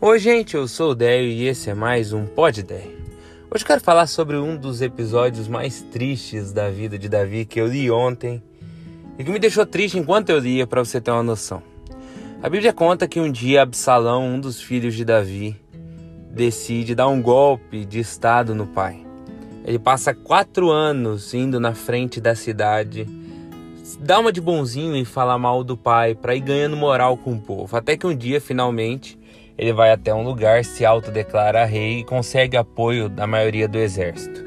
Oi, gente, eu sou o Déio e esse é mais um Pod Déio. Hoje eu quero falar sobre um dos episódios mais tristes da vida de Davi que eu li ontem e que me deixou triste enquanto eu lia, para você ter uma noção. A Bíblia conta que um dia Absalão, um dos filhos de Davi, decide dar um golpe de estado no pai. Ele passa quatro anos indo na frente da cidade, dá uma de bonzinho e fala mal do pai para ir ganhando moral com o povo. Até que um dia, finalmente, ele vai até um lugar, se autodeclara rei e consegue apoio da maioria do exército.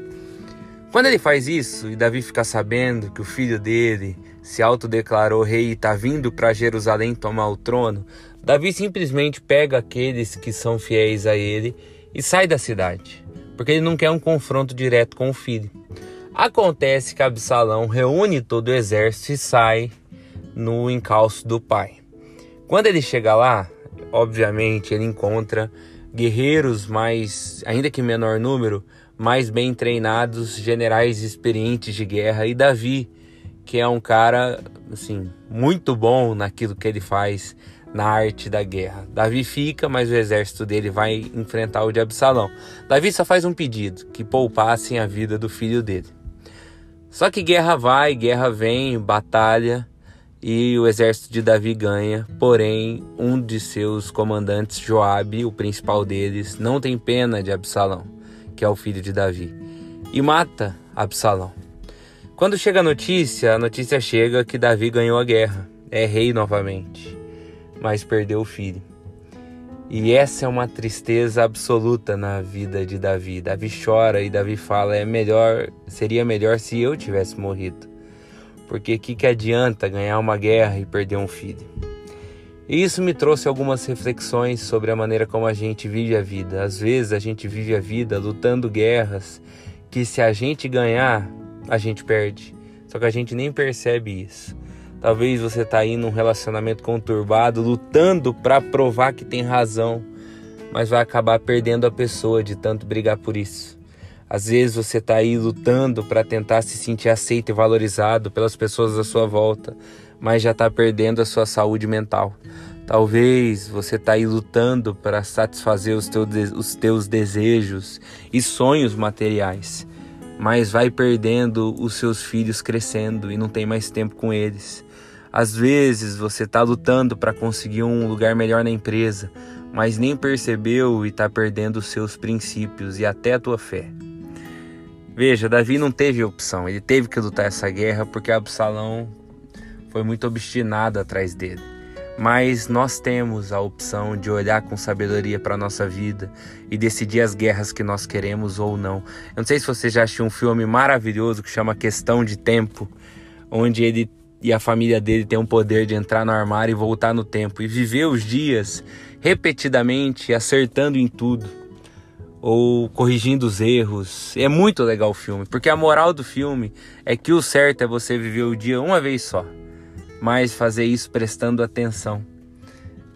Quando ele faz isso e Davi fica sabendo que o filho dele se autodeclarou rei e está vindo para Jerusalém tomar o trono, Davi simplesmente pega aqueles que são fiéis a ele e sai da cidade, porque ele não quer um confronto direto com o filho. Acontece que Absalão reúne todo o exército e sai no encalço do pai. Quando ele chega lá, obviamente ele encontra guerreiros mais, ainda que menor número, mais bem treinados, generais experientes de guerra e Davi, que é um cara assim, muito bom naquilo que ele faz na arte da guerra. Davi fica, mas o exército dele vai enfrentar o de Absalão. Davi só faz um pedido, que poupassem a vida do filho dele. Só que guerra vai, guerra vem, batalha, e o exército de Davi ganha, porém um de seus comandantes, Joabe, o principal deles, não tem pena de Absalão, que é o filho de Davi, e mata Absalão. Quando chega a notícia, a notícia chega que Davi ganhou a guerra, é rei novamente, mas perdeu o filho. E essa é uma tristeza absoluta na vida de Davi. Davi chora e Davi fala: é melhor, seria melhor se eu tivesse morrido. Porque que que adianta ganhar uma guerra e perder um filho? E isso me trouxe algumas reflexões sobre a maneira como a gente vive a vida. Às vezes a gente vive a vida lutando guerras que se a gente ganhar, a gente perde. Só que a gente nem percebe isso. Talvez você está aí num relacionamento conturbado, lutando para provar que tem razão, mas vai acabar perdendo a pessoa de tanto brigar por isso. Às vezes você está aí lutando para tentar se sentir aceito e valorizado pelas pessoas à sua volta, mas já está perdendo a sua saúde mental. Talvez você está aí lutando para satisfazer os teus, os teus desejos e sonhos materiais, mas vai perdendo os seus filhos crescendo e não tem mais tempo com eles. Às vezes você está lutando para conseguir um lugar melhor na empresa, mas nem percebeu e está perdendo os seus princípios e até a tua fé. Veja, Davi não teve opção, ele teve que lutar essa guerra porque Absalão foi muito obstinado atrás dele. Mas nós temos a opção de olhar com sabedoria para a nossa vida e decidir as guerras que nós queremos ou não. Eu não sei se você já assistiu um filme maravilhoso que chama Questão de Tempo, onde ele e a família dele tem o poder de entrar no armário e voltar no tempo e viver os dias repetidamente, acertando em tudo ou corrigindo os erros. É muito legal o filme, porque a moral do filme é que o certo é você viver o dia uma vez só, mas fazer isso prestando atenção.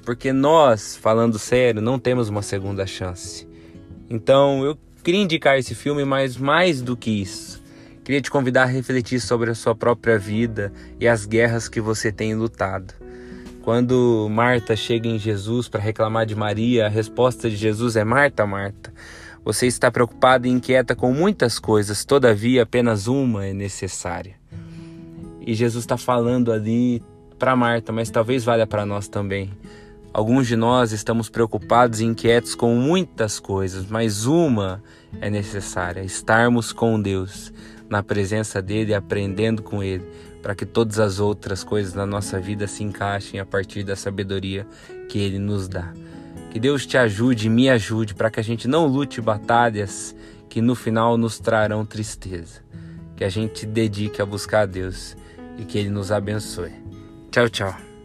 Porque nós, falando sério, não temos uma segunda chance. Então eu queria indicar esse filme, mas mais do que isso, queria te convidar a refletir sobre a sua própria vida e as guerras que você tem lutado. Quando Marta chega em Jesus para reclamar de Maria, a resposta de Jesus é: Marta, Marta, você está preocupada e inquieta com muitas coisas, todavia apenas uma é necessária. E Jesus está falando ali para Marta, mas talvez valha para nós também. Alguns de nós estamos preocupados e inquietos com muitas coisas, mas uma é necessária: estarmos com Deus, na presença dele, aprendendo com ele para que todas as outras coisas na nossa vida se encaixem a partir da sabedoria que Ele nos dá. Que Deus te ajude e me ajude para que a gente não lute batalhas que no final nos trarão tristeza. Que a gente dedique a buscar a Deus e que Ele nos abençoe. Tchau, tchau.